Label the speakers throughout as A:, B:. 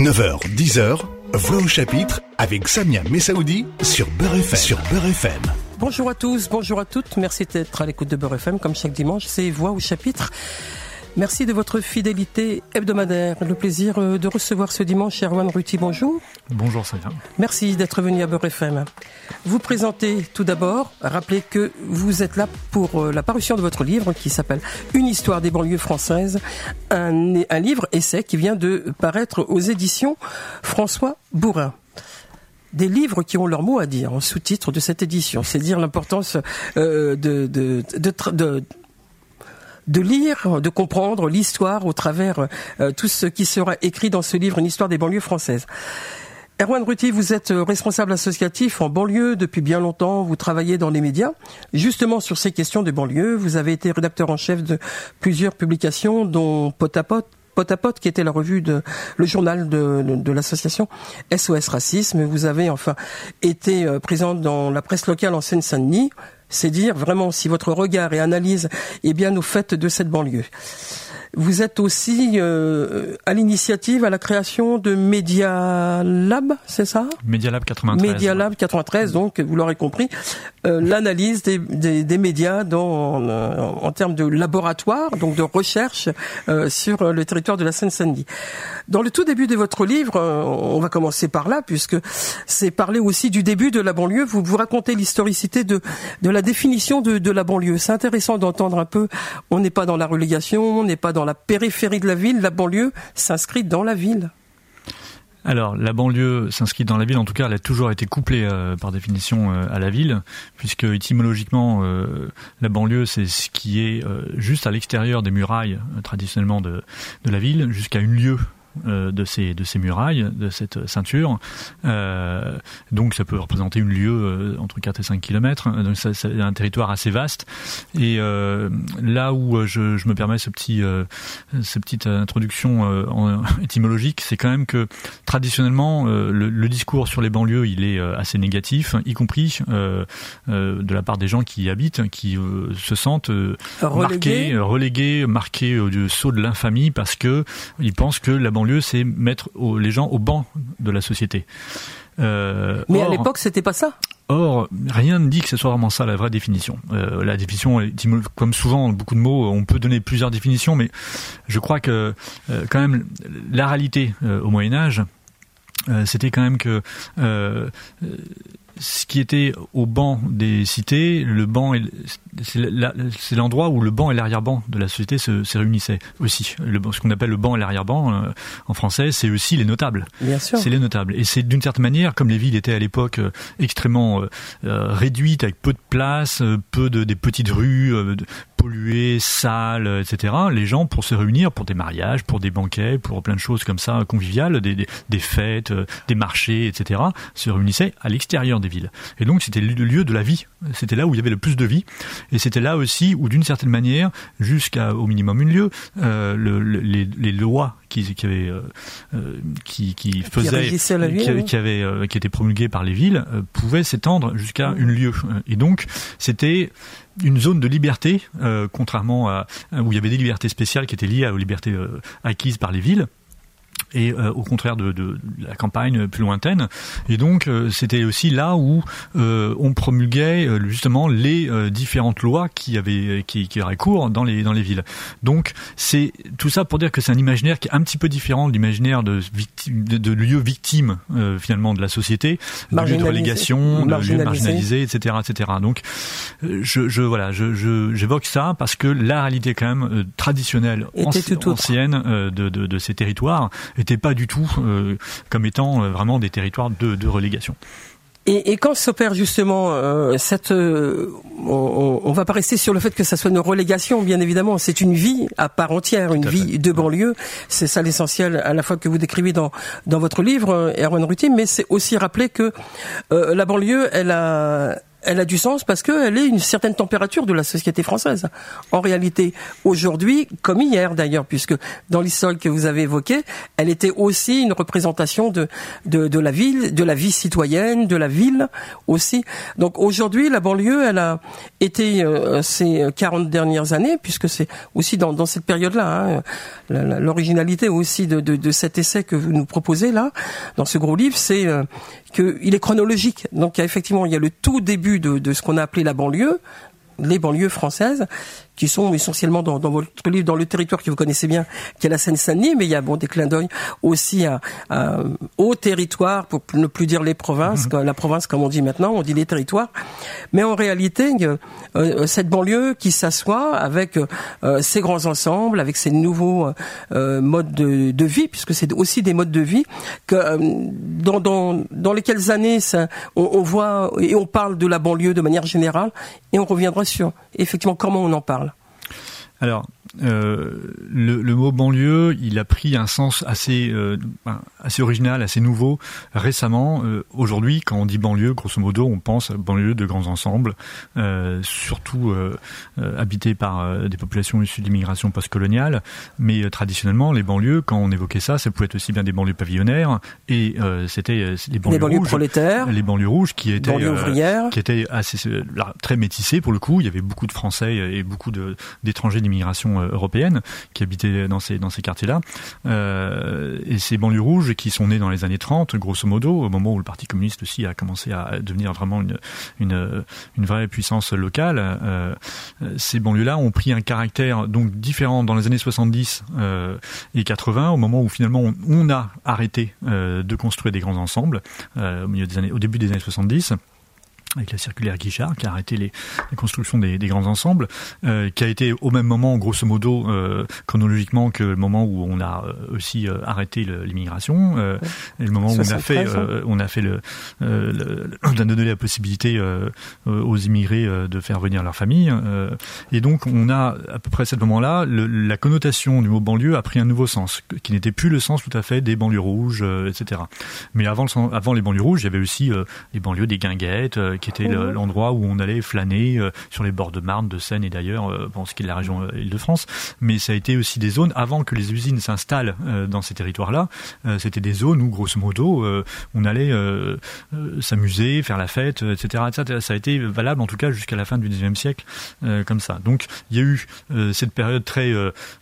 A: 9h, 10h, Voix au chapitre avec Samia Messaoudi sur Beurre FM. Sur.
B: Bonjour à tous, bonjour à toutes. Merci d'être à l'écoute de Beurre FM comme chaque dimanche. C'est Voix au chapitre. Merci de votre fidélité hebdomadaire. Le plaisir euh, de recevoir ce dimanche Erwan Ruti. Bonjour.
C: Bonjour Samia.
B: Merci d'être venu à Beurre FM. Vous présentez tout d'abord, rappelez que vous êtes là pour euh, la parution de votre livre qui s'appelle Une histoire des banlieues françaises, un, un livre essai qui vient de paraître aux éditions François Bourrin des livres qui ont leur mot à dire en sous-titre de cette édition. C'est dire l'importance euh, de, de, de, de, de lire, de comprendre l'histoire au travers euh, tout ce qui sera écrit dans ce livre, une histoire des banlieues françaises. Erwan Ruti, vous êtes responsable associatif en banlieue depuis bien longtemps. Vous travaillez dans les médias, justement sur ces questions des banlieues. Vous avez été rédacteur en chef de plusieurs publications, dont Pot à Pot, qui était la revue de le journal de, de l'association SOS Racisme. Vous avez enfin été euh, présent dans la presse locale en Seine-Saint-Denis. C'est dire vraiment si votre regard et analyse est bien au fait de cette banlieue. Vous êtes aussi euh, à l'initiative, à la création de Media Lab, c'est ça?
C: Media Lab 93.
B: Media Lab 93, donc vous l'aurez compris, euh, l'analyse des, des, des, médias dans, en, en, termes de laboratoire, donc de recherche euh, sur le territoire de la Seine-Saint-Denis. Dans le tout début de votre livre, euh, on va commencer par là, puisque c'est parler aussi du début de la banlieue. Vous vous racontez l'historicité de, de la définition de, de la banlieue. C'est intéressant d'entendre un peu. On n'est pas dans la relégation, on n'est pas dans la périphérie de la ville. La banlieue s'inscrit dans la ville.
C: Alors, la banlieue s'inscrit dans la ville, en tout cas, elle a toujours été couplée euh, par définition euh, à la ville, puisque étymologiquement, euh, la banlieue, c'est ce qui est juste à l'extérieur des murailles traditionnellement de, de la ville, jusqu'à une lieue de ces de ces murailles, de cette ceinture. Euh, donc ça peut représenter une lieue euh, entre 4 et 5 kilomètres. Donc c'est un territoire assez vaste. Et euh, là où je, je, me permets ce petit cette petite introduction en, étymologique, c'est quand même que traditionnellement le, le, discours sur les banlieues il est assez négatif, y compris de la part des gens qui y habitent, qui se sentent marqués, relégués, marqués du saut de l'infamie parce que ils pensent que la banlieue, c'est mettre les gens au banc de la société.
B: Euh, Mais or, à l'époque, c'était pas ça.
C: Or, rien ne dit que ce soit vraiment ça la vraie définition. Euh, la définition, comme souvent, beaucoup de mots, on peut donner plusieurs définitions, mais je crois que euh, quand même la réalité au Moyen Âge, c'était quand même que ce qui était au banc des cités, le banc, c'est l'endroit où le banc et l'arrière-banc de la société se, se réunissaient aussi. Le, ce qu'on appelle le banc et l'arrière-banc euh, en français, c'est aussi les notables.
B: Bien sûr.
C: C'est les notables. Et c'est d'une certaine manière, comme les villes étaient à l'époque euh, extrêmement euh, réduites, avec peu de place, peu de des petites rues polluées, sales, etc. Les gens, pour se réunir, pour des mariages, pour des banquets, pour plein de choses comme ça conviviales, des, des, des fêtes, des marchés, etc., se réunissaient à l'extérieur des villes. Et donc c'était le lieu de la vie. C'était là où il y avait le plus de vie. Et c'était là aussi où, d'une certaine manière, jusqu'à au minimum une lieu, euh, le, le, les, les, lois qui, qui avaient, euh, qui, qui faisaient,
B: qui,
C: ville, avaient, euh, qui étaient promulguées par les villes, euh, pouvaient s'étendre jusqu'à une lieu. Et donc c'était une zone de liberté, euh, contrairement à où il y avait des libertés spéciales qui étaient liées aux libertés euh, acquises par les villes et euh, au contraire de, de, la campagne plus lointaine. Et donc euh, c'était aussi là où euh, on promulguait justement les différentes lois qui avaient qui, qui auraient cours dans les dans les villes. Donc c'est tout ça pour dire que c'est un imaginaire qui est un petit peu différent de l'imaginaire de, victime, de, de lieux victimes finalement de la société, de lieux de relégation, de lieux marginalisés, etc., etc. Donc je, je voilà, je j'évoque ça parce que la réalité quand même traditionnelle,
B: anci
C: ancienne de, de, de ces territoires n'étaient pas du tout euh, comme étant euh, vraiment des territoires de, de relégation.
B: Et, et, quand s'opère justement euh, cette, euh, on, on, va pas rester sur le fait que ça soit une relégation, bien évidemment, c'est une vie à part entière, une vie de banlieue. C'est ça l'essentiel à la fois que vous décrivez dans dans votre livre, Erwan Ruti, mais c'est aussi rappeler que euh, la banlieue, elle a elle a du sens parce qu'elle est une certaine température de la société française. En réalité, aujourd'hui, comme hier d'ailleurs, puisque dans l'histoire que vous avez évoqué, elle était aussi une représentation de, de, de la ville, de la vie citoyenne, de la ville aussi. Donc aujourd'hui, la banlieue, elle a été euh, ces 40 dernières années, puisque c'est aussi dans, dans cette période-là, hein, l'originalité aussi de, de, de, cet essai que vous nous proposez là, dans ce gros livre, c'est euh, qu'il est chronologique. Donc effectivement, il y a le tout début de, de ce qu'on a appelé la banlieue, les banlieues françaises, qui sont essentiellement dans, dans, votre livre, dans le territoire que vous connaissez bien, qui est la Seine-Saint-Denis, mais il y a bon des clins d'œil aussi à, à, au territoire, pour ne plus dire les provinces, mmh. la province comme on dit maintenant, on dit les territoires. Mais en réalité, euh, euh cette banlieue qui s'assoit avec euh, ses grands ensembles, avec ses nouveaux euh, modes de, de, vie, puisque c'est aussi des modes de vie que dans, dans, dans lesquelles années ça, on, on voit et on parle de la banlieue de manière générale, et on reviendra sur effectivement comment on en parle.
C: Alors, euh, le, le, mot banlieue, il a pris un sens assez, euh, assez original, assez nouveau récemment. Euh, Aujourd'hui, quand on dit banlieue, grosso modo, on pense à banlieue de grands ensembles, surtout habités par des populations issues de l'immigration postcoloniale. Mais traditionnellement, les banlieues, quand on évoquait ça, ça pouvait être aussi bien des banlieues pavillonnaires et c'était les banlieues,
B: les banlieues
C: rouges,
B: prolétaires,
C: les banlieues rouges qui étaient qui étaient assez très métissées pour le coup. Il y avait beaucoup de Français et beaucoup d'étrangers d'immigration européenne qui habitaient dans ces, dans ces quartiers-là. Euh, et ces banlieues rouges qui sont nées dans les années 30, grosso modo, au moment où le Parti communiste aussi a commencé à devenir vraiment une, une, une vraie puissance locale, euh, ces banlieues-là ont pris un caractère donc différent dans les années 70 euh, et 80, au moment où finalement on, on a arrêté euh, de construire des grands ensembles euh, au, milieu des années, au début des années 70 avec la circulaire Guichard, qui a arrêté les, les constructions des, des, grands ensembles, euh, qui a été au même moment, grosso modo, euh, chronologiquement, que le moment où on a euh, aussi euh, arrêté l'immigration, et le moment où on a fait, euh, on a fait le, le, on a donné la possibilité aux immigrés de faire venir leur famille, et donc on a à peu près à ce moment-là, la connotation du mot banlieue a pris un nouveau sens, qui n'était plus le sens tout à fait des banlieues rouges, etc. Mais avant, le, avant les banlieues rouges, il y avait aussi les banlieues des guinguettes qui était mhm. l'endroit où on allait flâner euh, sur les bords de Marne, de Seine et d'ailleurs, euh, bon, ce qui est de la région euh, Île-de-France. Mais ça a été aussi des zones avant que les usines s'installent dans ces territoires-là. C'était des zones où, grosso modo, on allait s'amuser, faire la fête, etc., etc. Ça a été valable en tout cas jusqu'à la fin du XIXe siècle, comme ça. Donc, il y a eu cette période très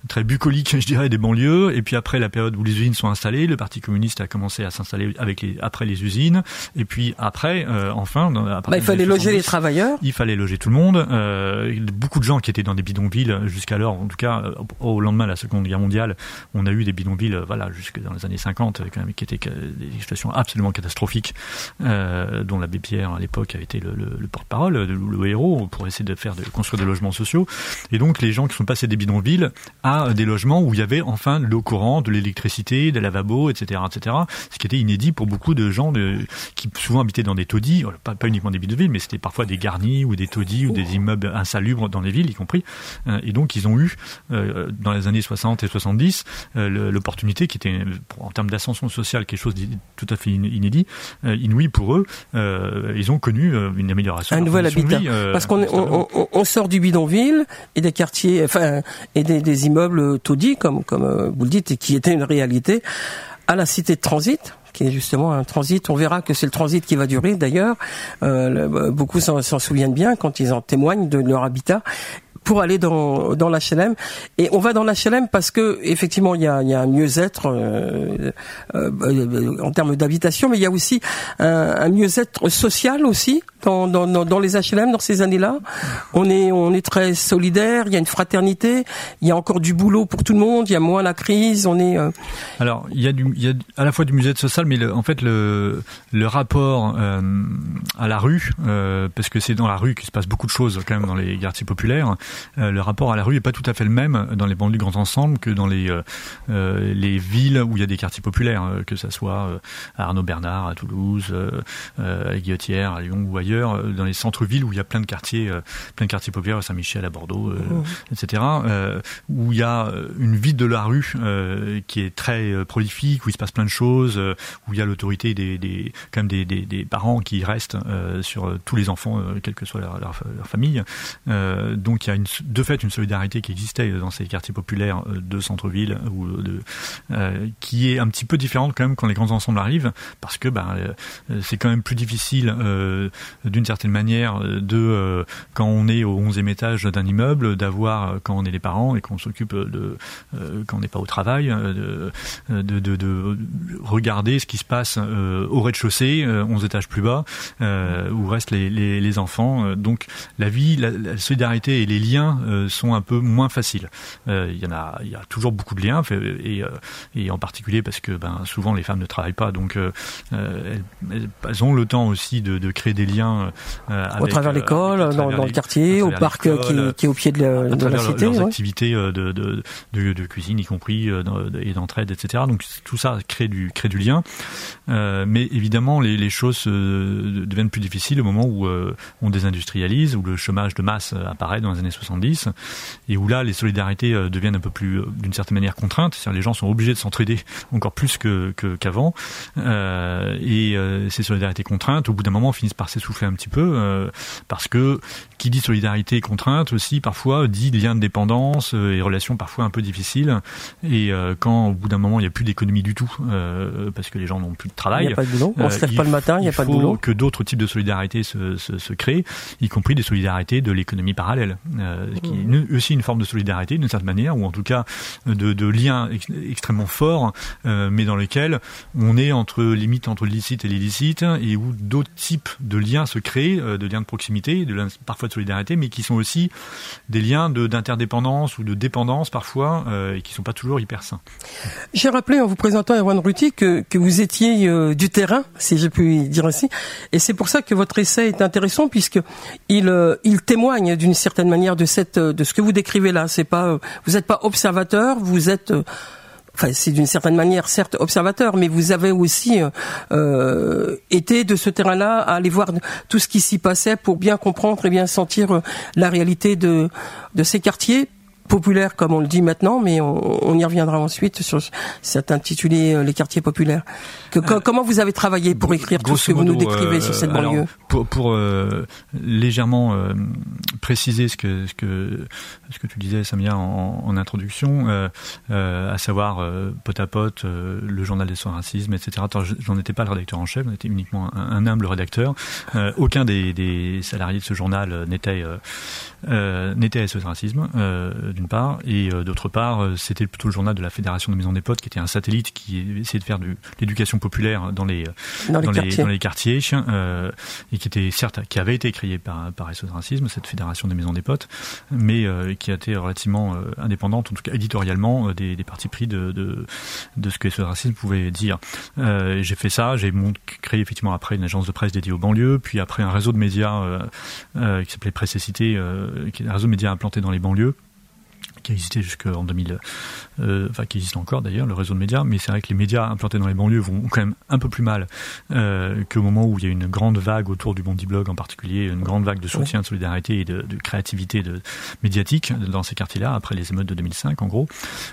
C: très bucolique, je dirais, des banlieues. Et puis après la période où les usines sont installées, le Parti communiste a commencé à s'installer avec les après les usines. Et puis après, enfin,
B: bah, il fallait loger les travailleurs.
C: Il fallait loger tout le monde. Euh, beaucoup de gens qui étaient dans des bidonvilles jusqu'alors, en tout cas euh, au lendemain de la Seconde Guerre mondiale, on a eu des bidonvilles, euh, voilà, jusque dans les années 50, quand même, qui étaient des situations absolument catastrophiques, euh, dont l'abbé Pierre à l'époque a été le, le, le porte-parole, le, le, héros, pour essayer de faire de construire des logements sociaux. Et donc les gens qui sont passés des bidonvilles à des logements où il y avait enfin l'eau courante, de l'électricité, des lavabos, etc., etc. Ce qui était inédit pour beaucoup de gens de, qui souvent habitaient dans des taudis, pas, pas uniquement des bidonvilles, mais c'était parfois des garnis ou des taudis ou des immeubles insalubres dans les villes, y compris. Euh, et donc, ils ont eu, euh, dans les années 60 et 70, euh, l'opportunité qui était, en termes d'ascension sociale, quelque chose de tout à fait inédit, inouï pour eux. ils ont connu une amélioration.
B: Un nouvel habitat. Parce qu'on on, on, on, sort du bidonville et des quartiers, enfin, et des, des immeubles taudis, comme, comme vous le dites, et qui étaient une réalité, à la cité de transit qui est justement un transit. On verra que c'est le transit qui va durer d'ailleurs. Euh, beaucoup s'en souviennent bien quand ils en témoignent de leur habitat pour aller dans, dans l'HLM. Et on va dans l'HLM parce que effectivement il y a, y a un mieux-être euh, euh, en termes d'habitation, mais il y a aussi un, un mieux-être social aussi dans, dans, dans, les HLM dans ces années-là. On est on est très solidaire, il y a une fraternité, il y a encore du boulot pour tout le monde, il y a moins la crise, on est. Euh...
C: Alors il y a du il y a à la fois du mieux-être social, mais le, en fait le le rapport euh, à la rue, euh, parce que c'est dans la rue qu'il se passe beaucoup de choses quand même dans les quartiers populaires. Le rapport à la rue est pas tout à fait le même dans les banlieues grands ensembles que dans les les villes où il y a des quartiers populaires, que ça soit à Arnaud Bernard, à Toulouse, à Guillotière, à Lyon ou ailleurs, dans les centres-villes où il y a plein de quartiers, plein de quartiers populaires, à Saint-Michel, à Bordeaux, mmh. etc., où il y a une vie de la rue qui est très prolifique, où il se passe plein de choses, où il y a l'autorité des, des, quand même des, des, des parents qui restent sur tous les enfants, quelle que soit leur, leur, famille. donc il y a une, de fait une solidarité qui existait dans ces quartiers populaires de centre-ville ou de, qui est un petit peu différente quand même quand les grands ensembles arrivent, parce que ben, c'est quand même plus difficile d'une certaine manière de quand on est au 11e étage d'un immeuble d'avoir quand on est les parents et qu'on s'occupe de quand on n'est pas au travail de, de, de, de, regarder ce qui se passe au rez-de-chaussée 11 étages plus bas où restent les enfants. Donc la vie la, la, solidarité et les liens sont un peu moins faciles. Il y en a il y a toujours beaucoup de liens et, et en particulier parce que ben, souvent les femmes ne travaillent pas. Donc elles, elles, ont le temps aussi de, de créer des liens
B: avec, au travers l'école dans, dans, le quartier au parc qui, qui, est au pied de la, de la cité
C: leurs ouais. activités de, de, de, de, cuisine y compris et d'entraide etc donc tout ça crée du crée du lien. Euh, mais évidemment les, les choses euh, deviennent plus difficiles au moment où euh, on désindustrialise où le chômage de masse apparaît dans les années 70 et où là les solidarités deviennent un peu plus d'une certaine manière contraintes c'est-à-dire les gens sont obligés de s'entraider encore plus que qu'avant que, et ces solidarités contraintes au bout d'un moment finissent par s'essouffler un petit peu parce que qui dit solidarité contrainte aussi parfois dit lien de dépendance et relations parfois un peu difficiles et quand au bout d'un moment il n'y a plus d'économie du tout euh, parce que les gens n'ont plus de travail.
B: Il n'y a pas de boulot. On se lève pas le matin, il n'y a pas de boulot.
C: que d'autres types de solidarité se, se, se, créent, y compris des solidarités de l'économie parallèle, euh, qui est aussi une forme de solidarité d'une certaine manière, ou en tout cas de, de liens ex extrêmement forts, euh, mais dans lesquels on est entre limite entre licite et l'illicite, et où d'autres types de liens se créent, euh, de liens de proximité, de liens parfois de solidarité, mais qui sont aussi des liens d'interdépendance ou de dépendance parfois, euh, et qui sont pas toujours hyper sains.
B: J'ai rappelé en vous présentant Erwan Ruti que, que vous étiez euh, du terrain, si je puis dire ainsi, et c'est pour ça que votre essai est intéressant puisque il, euh, il témoigne d'une certaine manière de cette de ce que vous décrivez là. C'est pas euh, vous n'êtes pas observateur, vous êtes euh, Enfin, c'est d'une certaine manière certes observateur, mais vous avez aussi euh, été de ce terrain-là à aller voir tout ce qui s'y passait pour bien comprendre et bien sentir la réalité de, de ces quartiers populaire comme on le dit maintenant, mais on, on y reviendra ensuite sur cet intitulé euh, Les quartiers populaires. Que, euh, comment vous avez travaillé pour écrire tout ce que vous nous décrivez euh, sur cette banlieue alors,
C: Pour, pour euh, légèrement euh, préciser ce que, ce, que, ce que tu disais, Samia, en, en introduction, à savoir pot à pot, le journal des soins racisme, etc. J'en étais pas le rédacteur en chef, j'en étais uniquement un, un, humble rédacteur. aucun des, des, salariés de ce journal n'était n'était à ce racisme d'une part, et euh, d'autre part, euh, c'était plutôt le journal de la Fédération des maisons des potes, qui était un satellite qui essayait de faire de l'éducation populaire dans les
B: dans, dans,
C: les,
B: quartiers.
C: dans les quartiers, euh, et qui était certes qui avait été créé par par SOS Racisme, cette Fédération des maisons des potes, mais euh, qui a été relativement euh, indépendante, en tout cas éditorialement, euh, des, des partis pris de, de de ce que SOS Racisme pouvait dire. j'ai fait ça, j'ai créé effectivement après une agence de presse dédiée aux banlieues, puis après un réseau de médias qui s'appelait Précessité, qui est un réseau de médias implanté dans les banlieues qui jusqu'en 2000, euh, enfin qui existe encore d'ailleurs, le réseau de médias, mais c'est vrai que les médias implantés dans les banlieues vont quand même un peu plus mal euh, qu'au moment où il y a une grande vague autour du Bondi Blog en particulier, une grande vague de soutien, de solidarité et de, créativité médiatique dans ces quartiers-là, après les émeutes de 2005 en gros.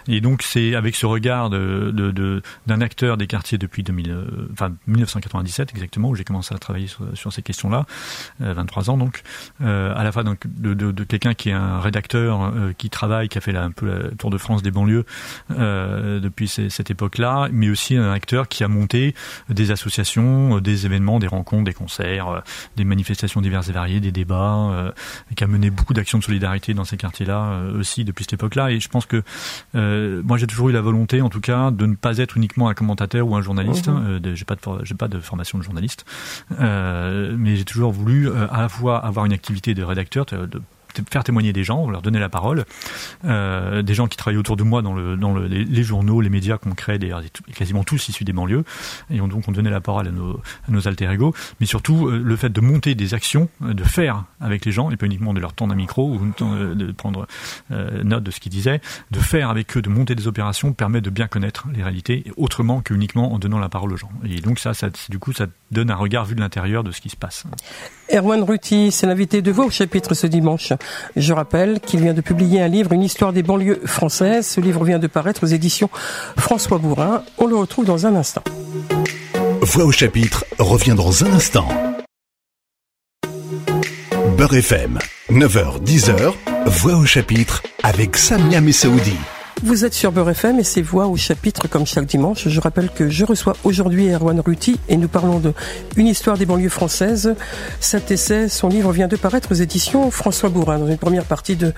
C: Et donc c'est avec ce regard d'un de, de, acteur des quartiers depuis 2000, euh, 1997 exactement, où j'ai commencé à travailler sur, ces questions-là, euh, 23 ans donc, euh, à la fois donc, de, quelqu'un qui est un rédacteur euh, qui travaille, qui a fait un peu la tour de France des banlieues euh, depuis cette époque-là, mais aussi un acteur qui a monté des associations, des événements, des rencontres, des concerts, euh, des manifestations diverses et variées, des débats, euh, qui a mené beaucoup d'actions de solidarité dans ces quartiers-là euh, aussi depuis cette époque-là. Et je pense que euh, moi j'ai toujours eu la volonté, en tout cas, de ne pas être uniquement un commentateur ou un journaliste. Mmh. Euh, j'ai pas de j'ai pas de formation de journaliste, euh, mais j'ai toujours voulu euh, à la fois avoir une activité de rédacteur, de faire témoigner des gens, leur donner la parole, euh, des gens qui travaillent autour de moi dans, le, dans le, les, journaux, les médias qu'on crée, des, quasiment tous issus des banlieues, et on, donc on donnait la parole à nos, à nos alter ego, mais surtout euh, le fait de monter des actions, euh, de faire avec les gens, et pas uniquement de leur tendre un micro ou de prendre note de ce qu'ils disaient, de faire avec eux, de monter des opérations permet de bien connaître les réalités, autrement qu'uniquement en donnant la parole aux gens. Et donc ça, du coup, ça donne un regard vu de l'intérieur de ce qui se passe.
B: Erwan Ruti, c'est l'invité de Voix au chapitre ce dimanche. Je rappelle qu'il vient de publier un livre, Une histoire des banlieues françaises. Ce livre vient de paraître aux éditions François Bourrin. On le retrouve dans un instant.
A: Voix au chapitre revient dans un instant. Beurre FM, 9h, 10h, Voix au chapitre avec Samia Messaoudi.
B: Vous êtes sur Beurre FM et c'est Voix au chapitre comme chaque dimanche. Je rappelle que je reçois aujourd'hui Erwan Ruti et nous parlons de Une histoire des banlieues françaises. Cet essai, son livre vient de paraître aux éditions François Bourrin. Dans une première partie de,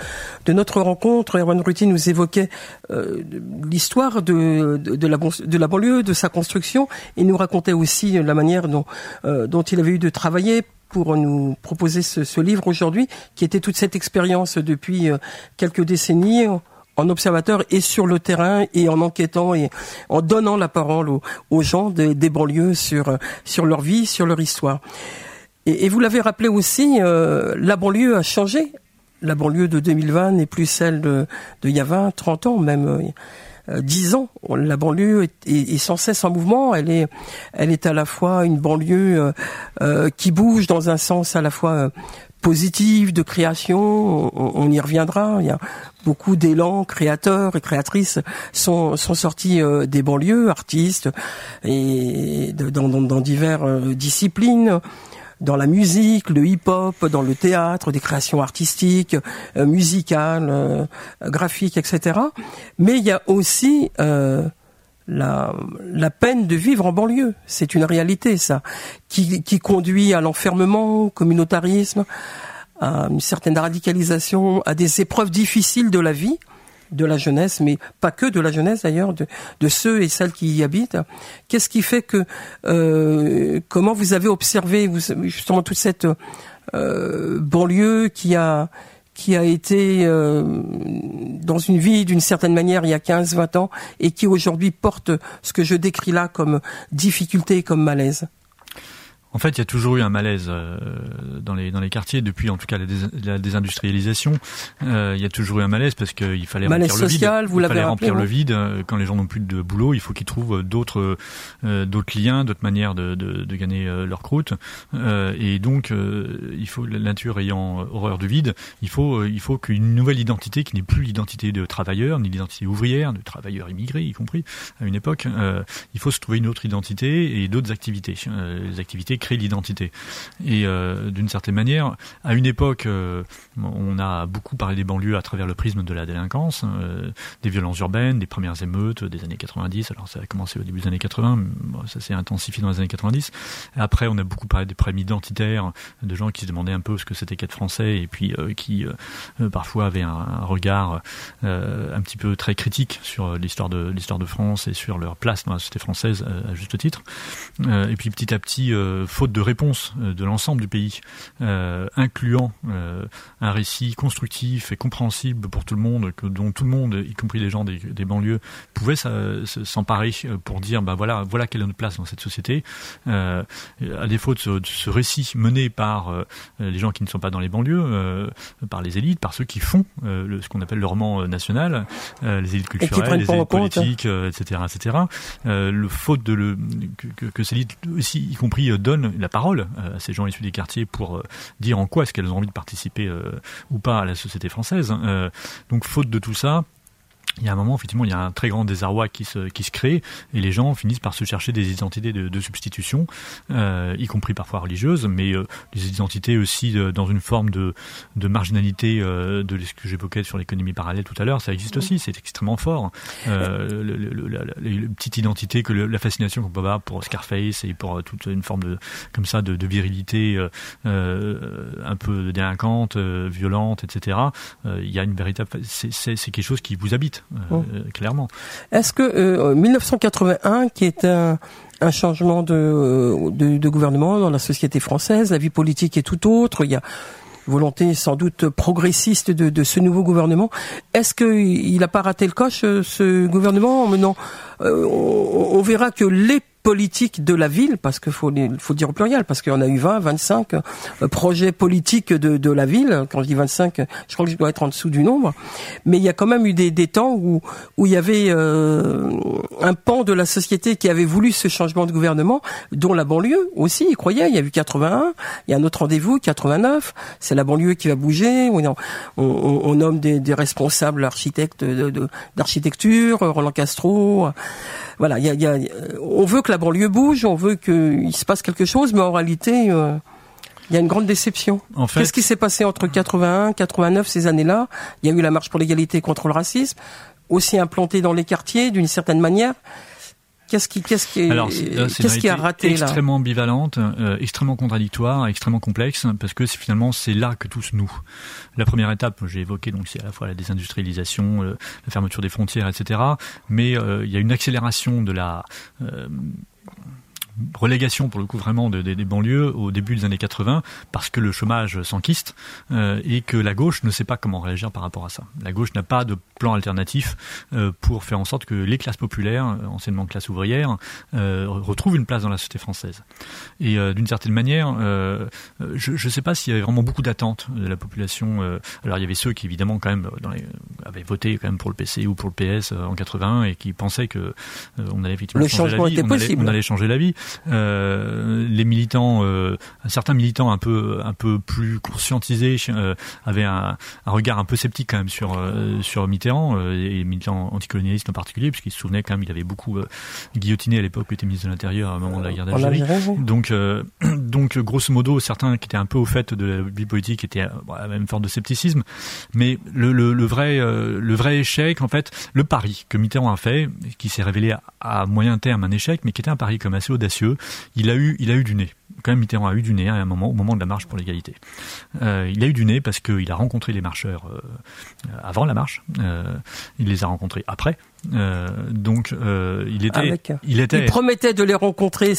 B: notre rencontre, Erwan Ruti nous évoquait euh, l'histoire de, la, banlieue, de sa construction et nous racontait aussi la manière dont, euh, dont il avait eu de travailler pour nous proposer ce, ce livre aujourd'hui, qui était toute cette expérience depuis euh, quelques décennies en observateur et sur le terrain et en enquêtant et en donnant la parole aux, gens des, banlieues sur sur leur vie, sur leur histoire. Et, vous l'avez rappelé aussi, euh, la banlieue a changé. La banlieue de 2020 n'est plus celle de, de il y a 20, 30 ans, même euh, 10 ans. La banlieue est, sans cesse en mouvement. Elle est, elle est à la fois une banlieue euh, euh qui bouge dans un sens à la fois euh, positive de création, on, y reviendra. Il y a beaucoup d'élans créateurs et créatrices sont, sortis euh, des banlieues, artistes et dans, dans, dans diverses euh, disciplines dans la musique, le hip-hop, dans le théâtre, des créations artistiques, euh, musicales, graphiques, etc. Mais il y a aussi la, la peine de vivre en banlieue. C'est une réalité, ça, qui, qui conduit à l'enfermement, au communautarisme, à une certaine radicalisation, à des épreuves difficiles de la vie, de la jeunesse, mais pas que de la jeunesse d'ailleurs, de, de, ceux et celles qui y habitent. Qu'est-ce qui fait que, euh, comment vous avez observé justement toute cette euh, banlieue qui a qui a été euh, dans une vie d'une certaine manière il y a 15-20 ans et qui aujourd'hui porte ce que je décris là comme difficulté et comme malaise.
C: En fait, il y a toujours eu un malaise euh, dans les dans les quartiers depuis, en tout cas, la, désindustrialisation. Euh, il y a toujours eu un malaise parce qu'il fallait
B: remplir
C: social,
B: le vide. Vous il
C: fallait remplir le vide. Quand les gens n'ont plus de boulot, il faut qu'ils trouvent d'autres euh, d'autres liens, d'autres manières de, de, de gagner leur croûte. et donc, il faut la nature ayant horreur du vide, il faut il faut qu'une nouvelle identité qui n'est plus l'identité de travailleur, ni l'identité ouvrière, de travailleurs immigrés, y compris à une époque. il faut se trouver une autre identité et d'autres activités, les activités l'identité. Et euh, d'une certaine à une époque, euh, on a beaucoup parlé des banlieues à travers le prisme de la délinquance, euh, des violences urbaines, des premières émeutes des années 90. Alors ça a commencé au début des années 80, ça s'est intensifié dans les années 90. après, on a beaucoup parlé des problèmes identitaires, de gens qui se demandaient un peu ce que c'était qu'être français et puis qui parfois avaient un, regard un petit peu très critique sur l'histoire de l'histoire de France et sur leur place dans la société française à juste titre. et puis petit à petit, faute de réponse euh, de l'ensemble du pays, euh, incluant euh, un récit constructif et compréhensible pour tout le monde, que, dont tout le monde, y compris les gens des, des banlieues, pouvaient s'emparer pour dire, bah voilà, voilà quelle est notre place dans cette société. à défaut de ce, récit mené par les gens qui ne sont pas dans les banlieues, par les élites, par ceux qui font le, ce qu'on appelle le roman national, les élites culturelles, les élites politiques, etc., etc. le faute de le que, que ces élites aussi, y compris, donnent la parole euh, à ces gens issus des quartiers pour euh, dire en quoi est-ce qu'elles ont envie de participer euh, ou pas à la société française. donc faute de tout ça, il y a un moment, effectivement, il y a un très grand désarroi qui se, qui se crée et les gens finissent par se chercher des identités de, de substitution, euh, y compris parfois religieuses, mais euh, des identités aussi de, dans une forme de, de marginalité euh, de ce que j'évoquais sur l'économie parallèle tout à l'heure. Ça existe aussi, c'est extrêmement fort. Euh, le, le, la, la, petite identité que la fascination qu'on peut avoir pour Scarface et pour toute une forme de comme ça de, de virilité euh, un peu délinquante, violente, etc. il y a une véritable, c'est quelque chose qui vous habite. Euh, oh. clairement.
B: Est-ce que 1981, euh, qui est un, un changement de, de, de, gouvernement dans la société française, la vie politique est tout autre, il y a volonté sans doute progressiste de, de ce nouveau gouvernement. Est-ce qu'il n'a pas raté le coche, ce gouvernement Non, on, on verra que les politique de la ville, parce qu'il faut, faut dire au pluriel, parce qu'on a eu 20, 25 euh, projets politiques de, de la ville. Quand je dis 25, je crois que je dois être en dessous du nombre. Mais il y a quand même eu des, des temps où, où il y avait euh, un pan de la société qui avait voulu ce changement de gouvernement, dont la banlieue aussi, il croyait. Il y a eu 81, il y a un autre rendez-vous, 89. C'est la banlieue qui va bouger. On, on, on nomme des, des responsables architectes d'architecture, Roland Castro voilà, y a, y a, on veut que la banlieue bouge, on veut qu'il se passe quelque chose, mais en réalité, euh, il y a une grande déception. En fait, Qu'est-ce qui s'est passé entre 81, 89, ces années-là? Il y a eu la marche pour l'égalité contre le racisme, aussi implantée dans les quartiers d'une certaine manière. Qu'est-ce qui, qu'est-ce qui, qu'est-ce qui a raté
C: là Extrêmement ambivalente, euh, extrêmement contradictoire, extrêmement complexe, parce que finalement c'est là que tous nous. La première étape, j'ai évoqué donc c'est à la fois la désindustrialisation, euh, la fermeture des frontières, etc. Mais euh, il y a une accélération de la relégation pour le coup vraiment des banlieues au début des années 80 parce que le chômage s'enquiste euh, et que la gauche ne sait pas comment réagir par rapport à ça. La gauche n'a pas de plan alternatif euh, pour faire en sorte que les classes populaires, euh, anciennement classes ouvrières, retrouvent une place dans la société française. Et d'une certaine manière, je ne sais pas s'il y avait vraiment beaucoup d'attentes de la population. alors il y avait ceux qui évidemment quand même dans les, avaient voté quand même pour le PC ou pour le PS en 81 et qui pensaient que on allait effectivement changer la vie, on allait changer la vie. Euh, les militants, euh, certains militants un peu un peu plus conscientisés euh, avaient un, un, regard un peu sceptique quand même sur sur Mitterrand et les militants anticolonialistes en particulier, puisqu'ils se souvenaient quand même il avait beaucoup guillotiné à l'époque il était ministre de l'Intérieur au moment de la guerre d'Algérie. Donc donc grosso modo certains qui étaient un peu au fait de la vie politique étaient à la même forme de scepticisme, mais le, le, le vrai le vrai échec en fait, le pari que Mitterrand a fait, qui s'est révélé à, à moyen terme un échec, mais qui était un pari comme assez audacieux il a eu, du nez quand même Mitterrand a eu du nez moment, au moment de la marche pour l'égalité. Euh, il a eu du nez parce qu'il a rencontré les marcheurs euh, avant la marche, euh, il les a rencontrés après. Donc il était, il était.
B: Il promettait de les rencontrer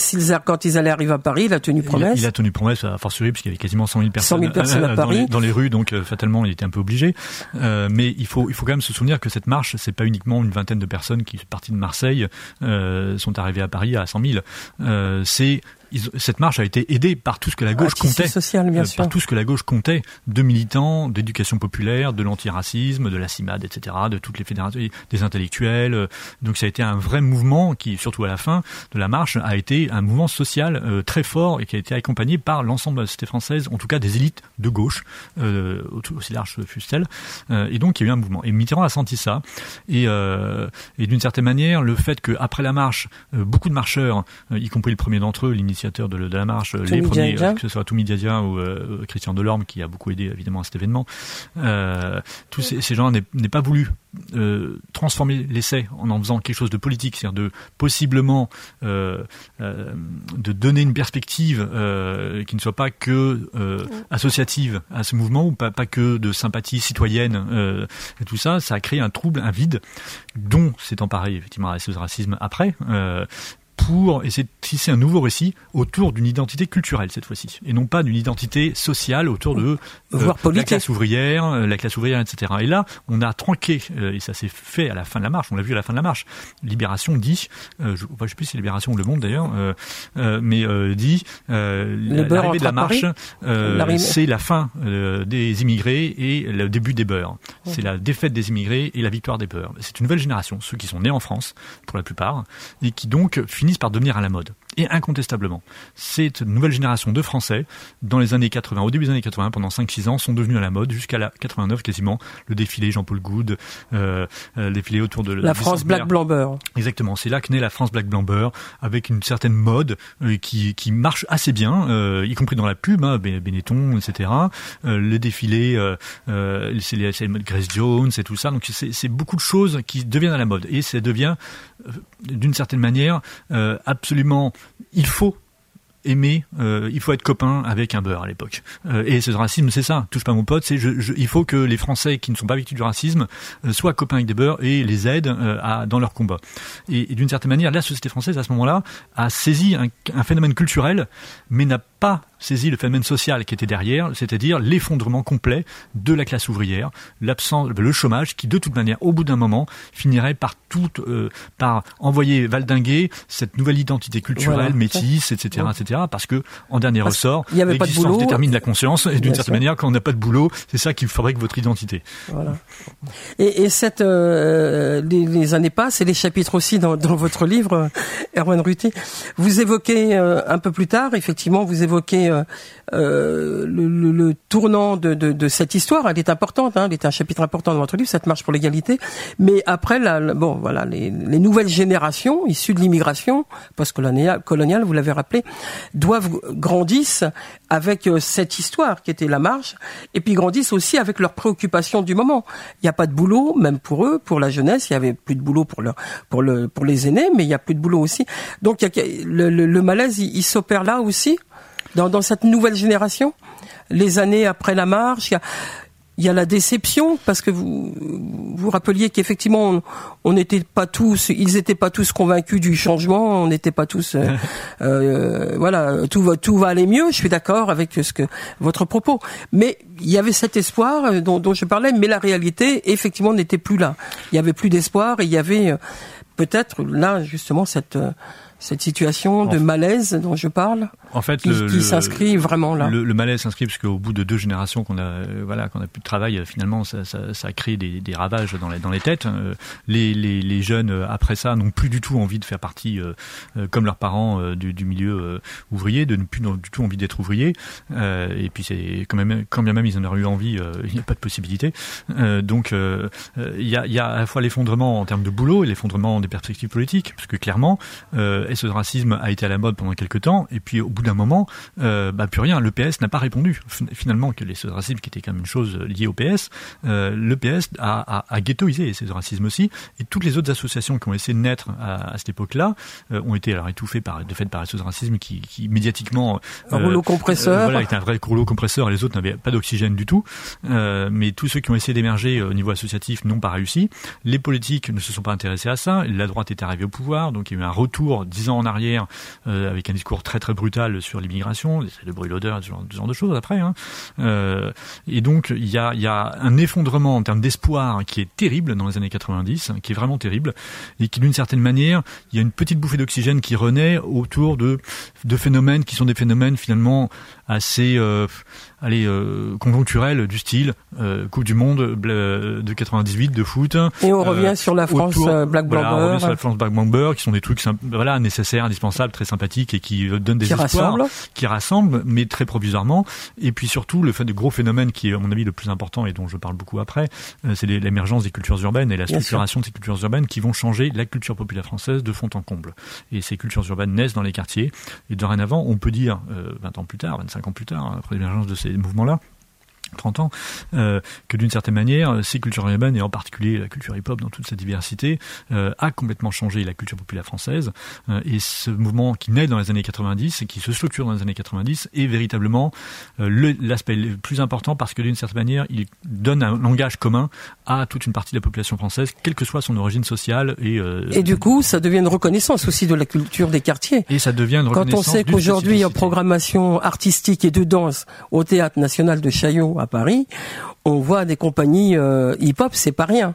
B: quand ils allaient arriver à Paris. Il a tenu promesse.
C: Il, a tenu promesse à fortiori puisqu'il y avait quasiment 100 000 personnes, 100 000 personnes à Paris. Dans les, rues, donc fatalement il était un peu obligé. mais il faut, il faut quand même se souvenir que cette marche, c'est pas uniquement une vingtaine de personnes qui, parties de Marseille, sont arrivées à Paris à 100 000. c'est cette marche a été aidée par tout ce que la gauche comptait,
B: bien euh,
C: par tout ce que la gauche comptait de militants, d'éducation populaire, de l'antiracisme, de la CIMAD, etc., de toutes les fédérations, des intellectuels. Euh, donc ça a été un vrai mouvement qui, surtout à la fin de la marche, a été un mouvement social euh, très fort et qui a été accompagné par l'ensemble de la société française, en tout cas des élites de gauche, aussi large fussent-elles. et donc il y a eu un mouvement. Et Mitterrand a senti ça. Et, et d'une certaine manière, le fait qu'après la marche, beaucoup de marcheurs, y compris le premier d'entre eux, l'initiative de, de, la marche, les premiers, que ce soit Toumi Diadia ou euh, Christian Delorme, qui a beaucoup aidé évidemment à cet événement, euh, tous ces, ces gens n'aient pas voulu euh, transformer l'essai en en faisant quelque chose de politique, c'est-à-dire de possiblement euh, euh, de donner une perspective qui ne soit pas que associative à ce mouvement ou pas, pas que de sympathie citoyenne et tout ça, ça a créé un trouble, un vide dont c'est emparé effectivement à ce racisme après, pour essayer de tisser un nouveau récit autour d'une identité culturelle cette fois-ci, et non pas d'une identité sociale autour de
B: euh,
C: la classe ouvrière, euh, la classe ouvrière, etc. Et là, on a tranqué, euh, et ça s'est fait à la fin de la marche, on l'a vu à la fin de la marche. Libération dit, je, je sais plus si c'est Libération ou Le Monde d'ailleurs, mais dit l'arrivée de la marche, c'est la fin des immigrés et le début des beurs. C'est la défaite des immigrés et la victoire des beurs. C'est une nouvelle génération, ceux qui sont nés en France pour la plupart, et qui donc finissent par devenir à la mode. Et incontestablement, cette nouvelle génération de Français, dans les années 80, au début des années 80, pendant 5-6 ans, sont devenus à la mode jusqu'à la 89 quasiment, le défilé Jean-Paul Goud, euh, euh, le défilé autour de
B: la France Black Blanc Beurre.
C: Exactement, c'est là que naît la France Black Blanc Beurre, avec une certaine mode euh, qui, qui marche assez bien, euh, y compris dans la pub, hein, Benetton, etc. Euh, le défilé, c'est les, les Grace Jones et tout ça, donc c'est beaucoup de choses qui deviennent à la mode, et ça devient d'une certaine manière euh, absolument il faut aimer, euh, il faut être copain avec un beurre à l'époque. Euh, et ce racisme, c'est ça. Touche pas mon pote, c'est je, il faut que les Français qui ne sont pas victimes du racisme soient copains avec des beurres et les aident dans leur combat. Et, d'une certaine manière, la société française à ce moment-là a saisi un, un phénomène culturel, mais n'a pas saisi le phénomène social qui était derrière, c'est-à-dire l'effondrement complet de la classe ouvrière, l'absence, le chômage, qui de toute manière, au bout d'un moment, finirait par tout, euh, par envoyer valdinguer cette nouvelle identité culturelle, métisse, etc., etc., parce que en dernier ressort, l'existence détermine la conscience, et d'une certaine manière, quand on n'a pas de boulot, c'est ça qui fabrique votre identité.
B: Voilà. Et, et cette, euh, les, années passent, et les chapitres aussi dans, dans votre livre, Erwan Ruti, vous évoquez euh, un peu plus tard, effectivement, vous évoquez euh, euh, le, tournant de, cette histoire. Elle est importante, hein, elle est un chapitre important dans votre livre, cette marche pour l'égalité. Mais après, bon, voilà, les, les, nouvelles générations issues de l'immigration post-coloniale, coloniale, vous l'avez rappelé, doivent grandissent avec euh, cette histoire qui était la marche, et puis grandissent aussi avec leurs préoccupations du moment. Il n'y a pas de boulot, même pour eux, pour la jeunesse. Il y avait plus de boulot pour le, pour le, pour les aînés, mais il y a plus de boulot aussi. Donc, le, le, malaise, il s'opère là aussi dans, dans cette nouvelle génération Les années après la marche, il y a, il y a la déception parce que vous vous rappeliez qu'effectivement on n'était pas tous, ils étaient pas tous convaincus du changement, on n'était pas tous, euh, euh, voilà, tout va tout va aller mieux. Je suis d'accord avec ce que votre propos, mais il y avait cet espoir euh, dont, dont je parlais, mais la réalité effectivement n'était plus là. Il y avait plus d'espoir et il y avait peut-être là justement cette cette situation de malaise dont je parle
C: en fait,
B: qui, qui s'inscrit vraiment là.
C: Le, le malaise s'inscrit parce qu'au bout de deux générations qu'on a, euh, voilà, qu'on a plus de travail, euh, finalement, ça, ça, ça a créé des, des, ravages dans les, dans les têtes. Euh, les, les, les jeunes après ça n'ont plus du tout envie de faire partie, euh, comme leurs parents, du, du, milieu ouvrier, de ne plus du tout envie d'être ouvrier. et puis c'est quand même, quand bien même ils en auraient eu envie, il n'y a pas de possibilité. donc il y a, y, a, à la fois l'effondrement en termes de boulot et l'effondrement des perspectives politiques, parce que clairement, et ce racisme a été à la mode pendant quelques temps, et puis au bout d'un moment, euh, bah, plus rien. Le PS n'a pas répondu. Finalement, que les racisme qui était quand même une chose liée au PS, euh, le PS a, a, a ghettoisé ces racisme aussi, et toutes les autres associations qui ont essayé de naître à, à cette époque-là euh, ont été alors étouffées par, de fait par ce racisme qui, qui médiatiquement
B: un rouleau compresseur,
C: voilà, était un vrai rouleau compresseur, et les autres n'avaient pas d'oxygène du tout. mais tous ceux qui ont essayé d'émerger au niveau associatif n'ont pas réussi. Les politiques ne se sont pas intéressés à ça. La droite est arrivée au pouvoir, donc il y a eu un retour dix ans en arrière avec un discours très très brutal sur l'immigration, le bruit l'odeur, ce, ce genre de choses après. Hein. Euh, et donc il y a, y a un effondrement en termes d'espoir qui est terrible dans les années 90, qui est vraiment terrible, et qui d'une certaine manière, il y a une petite bouffée d'oxygène qui renaît autour de, de phénomènes qui sont des phénomènes finalement assez euh, allez, euh, conjoncturel du style euh, Coupe du Monde de 98 de foot.
B: Et on revient sur la France Black.
C: Voilà, on revient sur la France Black Bomber, qui sont des trucs voilà nécessaires, indispensables, très sympathiques et qui donnent des
B: qui
C: espoirs,
B: rassemblent.
C: qui rassemblent, mais très provisoirement. Et puis surtout le fait de gros phénomènes qui est à mon avis le plus important et dont je parle beaucoup après, c'est l'émergence des cultures urbaines et la structuration de ces cultures urbaines qui vont changer la culture populaire française de fond en comble. Et ces cultures urbaines naissent dans les quartiers. Et dorénavant, on peut dire, euh, 20 ans plus tard, 25 ans plus tard, après l'émergence de ces mouvements-là, 30 ans, euh, que d'une certaine manière, ces cultures urbaines, et en particulier la culture hip-hop dans toute sa diversité, euh, a complètement changé la culture populaire française. Euh, et ce mouvement qui naît dans les années 90 et qui se structure dans les années 90 est véritablement euh, l'aspect le, plus important parce que d'une certaine manière, il donne un langage commun à toute une partie de la population française, quelle que soit son origine sociale. Et, euh,
B: et du coup, ça devient une reconnaissance aussi de la culture des quartiers.
C: Et ça devient une
B: Quand on sait qu'aujourd'hui, en programmation artistique et de danse au Théâtre National de Chaillot, à Paris, on voit des compagnies euh, hip-hop, c'est pas rien.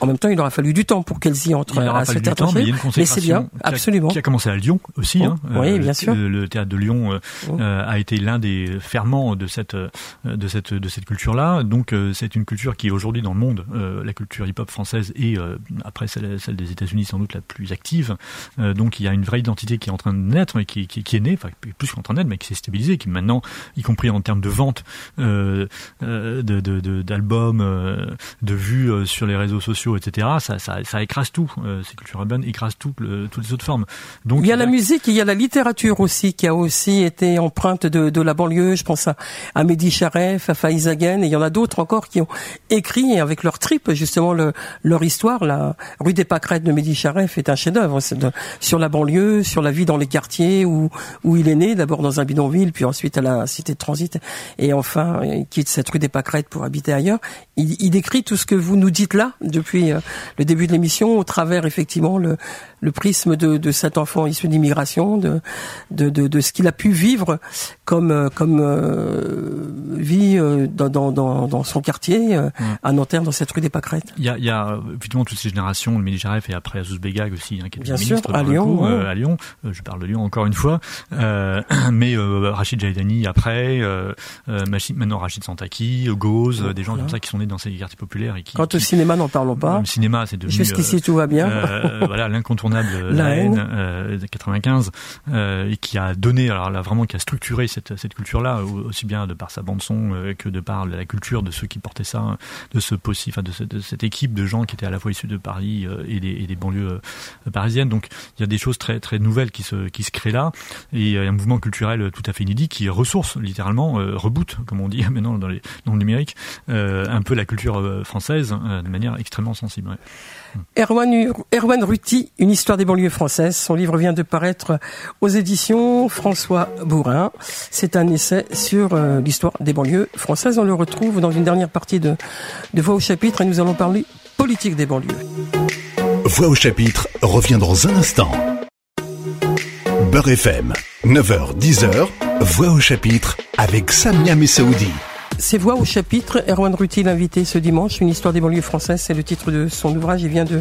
B: En même temps, il aura fallu du temps pour qu'elles y entrent à cette
C: temps, mais, mais
B: c'est bien,
C: qui
B: absolument.
C: A, qui a commencé à Lyon aussi.
B: Oh,
C: hein.
B: Oui, bien sûr.
C: Le, le, théâtre de Lyon euh, oh. euh, a été l'un des ferments de cette de cette de cette culture-là. Donc, euh, c'est une culture qui aujourd'hui dans le monde, euh, la culture hip-hop française et après celle, celle des États-Unis sans doute la plus active. donc, il y a une vraie identité qui est en train de naître et qui, qui, qui est née, enfin plus qu'en train de naître, mais qui s'est stabilisée, qui maintenant, y compris en termes de vente de d'albums, de, de, de vues sur les réseaux sociaux, etc. Ça, ça, ça écrase tout. Euh, ces cultures urbaines écrasent tout, le, toutes les autres formes.
B: Donc il y a la musique, il y a la littérature aussi qui a aussi été empreinte de, de la banlieue. Je pense à, à Mehdi Charef, à Faiz Agen, et il y en a d'autres encore qui ont écrit avec leur trip justement le, leur histoire. La rue des Pâquerettes de Mehdi Charef est un chef-d'œuvre sur la banlieue, sur la vie dans les quartiers où où il est né, d'abord dans un bidonville, puis ensuite à la cité de transit, et enfin il quitte cette rue des Pâquerettes pour Il, il, décrit tout ce que vous nous dites là depuis le début de l'émission au travers effectivement le, le prisme de, de cet enfant issu d'immigration, de, de, de, de, ce qu'il a pu vivre comme comme vie dans, dans, son quartier à Nanterre, dans cette rue des Pâquerettes.
C: Il y a, il y a évidemment toutes ces générations, le Médijaref et après Azouz Begag aussi, hein, qui
B: était Bien ministre sûr, à Lyon,
C: coup, à Lyon. je parle de Lyon encore une fois, mais Rachid Jaïdani après, maintenant Rachid Santaki, Gauze, des gens comme ça qui sont nés dans ces quartiers populaires et qui.
B: Quant au cinéma, n'en parlons pas.
C: Le cinéma, c'est devenu.
B: Jusqu'ici, tout va bien.
C: voilà, l'incontournable La, haine, de 95, et qui a donné, alors là vraiment, qui a structuré cette, cette culture-là, aussi bien de par sa bande son que de par la culture de ceux qui portaient ça, de ce possible, enfin de, cette, de cette équipe de gens qui étaient à la fois issus de Paris et des, et des banlieues parisiennes. Donc il y a des choses très très nouvelles qui se qui se créent là, et un mouvement culturel tout à fait inédit qui ressource littéralement, reboot comme on dit maintenant dans, les, dans le numérique, un peu la culture française de manière extrêmement sensible. Ouais.
B: Erwan, Erwan Ruti, Une histoire des banlieues françaises. Son livre vient de paraître aux éditions François Bourrin. C'est un essai sur euh, l'histoire des banlieues françaises. On le retrouve dans une dernière partie de, de Voix au chapitre et nous allons parler politique des banlieues.
A: Voix au chapitre revient dans un instant. Beurre FM, 9h, 10h, Voix au chapitre avec Samia Messaoudi.
B: Ces voix au chapitre, Erwan Rutil invité ce dimanche, une histoire des banlieues françaises, c'est le titre de son ouvrage, il vient de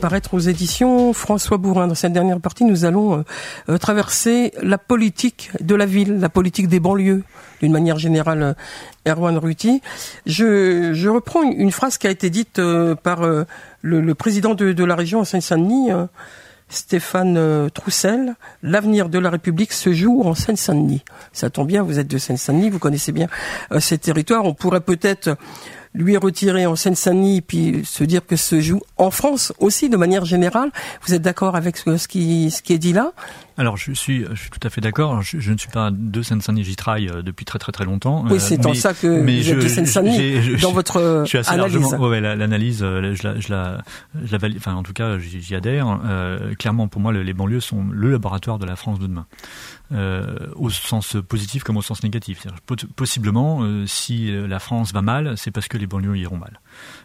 B: paraître aux éditions François Bourrin. Dans cette dernière partie, nous allons euh, euh, traverser la politique de la ville, la politique des banlieues, d'une manière générale, euh, Erwan Ruti. Je, je, reprends une phrase qui a été dite par le, président de, de la région en Seine-Saint-Denis, Stéphane euh, Troussel, l'avenir de la République se joue en Seine-Saint-Denis. Ça tombe bien, vous êtes de Seine-Saint-Denis, vous connaissez bien euh, ces territoires. On pourrait peut-être lui retirer en Seine-Saint-Denis puis se dire que se joue en France aussi de manière générale. Vous êtes d'accord avec ce qui, ce qui est dit là?
C: Alors je suis, je suis tout à fait d'accord. Je, ne suis pas de Seine-Saint-Denis, j'y travaille euh, depuis très très très longtemps.
B: Oui, c'est en ça que vous êtes de Seine-Saint-Denis dans votre
C: je suis assez
B: analyse.
C: Largement, ouais, l'analyse, je la, je la, je la, enfin en tout cas, j'y adhère. Euh, clairement, pour moi, les banlieues sont le laboratoire de la France de demain. Euh, au sens positif comme au sens négatif. Possiblement, euh, si la France va mal, c'est parce que les banlieues iront mal.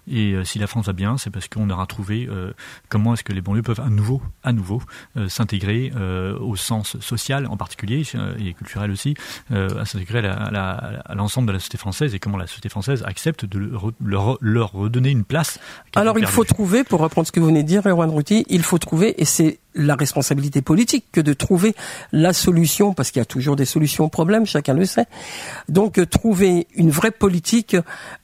C: Et euh, si la France va bien, c'est parce qu'on aura trouvé euh, comment est-ce que les banlieues peuvent à nouveau, à nouveau, euh, s'intégrer au sens social en particulier et culturel aussi, à s'intégrer à l'ensemble de la société française et comment la société française accepte de leur, leur redonner une place.
B: Alors il faut trouver, pour reprendre ce que vous venez de dire, Erwan Routy, il faut trouver, et c'est la responsabilité politique que de trouver la solution, parce qu'il y a toujours des solutions aux problèmes, chacun le sait. Donc trouver une vraie politique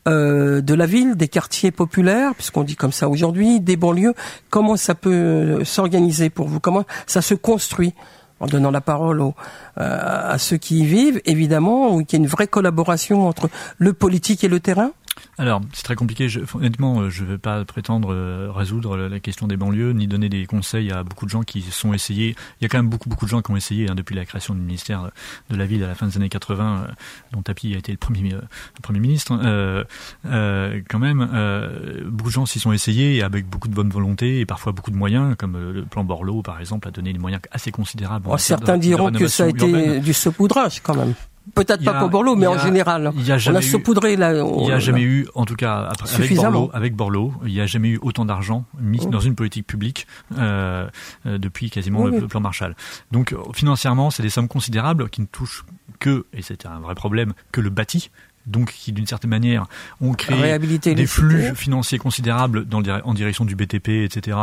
B: euh, de la ville, des quartiers populaires, puisqu'on dit comme ça aujourd'hui, des banlieues. Comment ça peut euh, s'organiser pour vous? Comment ça se construit? En donnant la parole euh, à ceux qui y vivent, évidemment, ou qu'il y ait une vraie collaboration entre le politique et le terrain?
C: Alors, c'est très compliqué. Je, honnêtement, euh, je ne vais pas prétendre euh, résoudre la question des banlieues, ni donner des conseils à beaucoup de gens qui sont essayés. Il y a quand même beaucoup, beaucoup de gens qui ont essayé, hein, depuis la création du ministère de la Ville à la fin des années 80, euh, dont Tapi a été le premier, le premier ministre. Euh, euh, quand même, beaucoup de gens s'y sont essayés, avec beaucoup de bonne volonté et parfois beaucoup de moyens, comme le plan Borloo, par exemple, a donné des moyens assez considérables.
B: Oh, certains diront que ça a été du saupoudrage, quand même. Peut-être pas pour Borloo, mais en général.
C: Y a on a saupoudré il n'y a jamais eu, en tout cas, avec Borloo, avec Borloo, il n'y a jamais eu autant d'argent mis oh. dans une politique publique euh, euh depuis quasiment le, plan Marshall. Donc financièrement, c'est des sommes considérables qui ne touchent que, et c'est un vrai problème, que le bâti donc qui d'une certaine manière ont créé des flux financiers considérables dans, en direction du BTP, etc.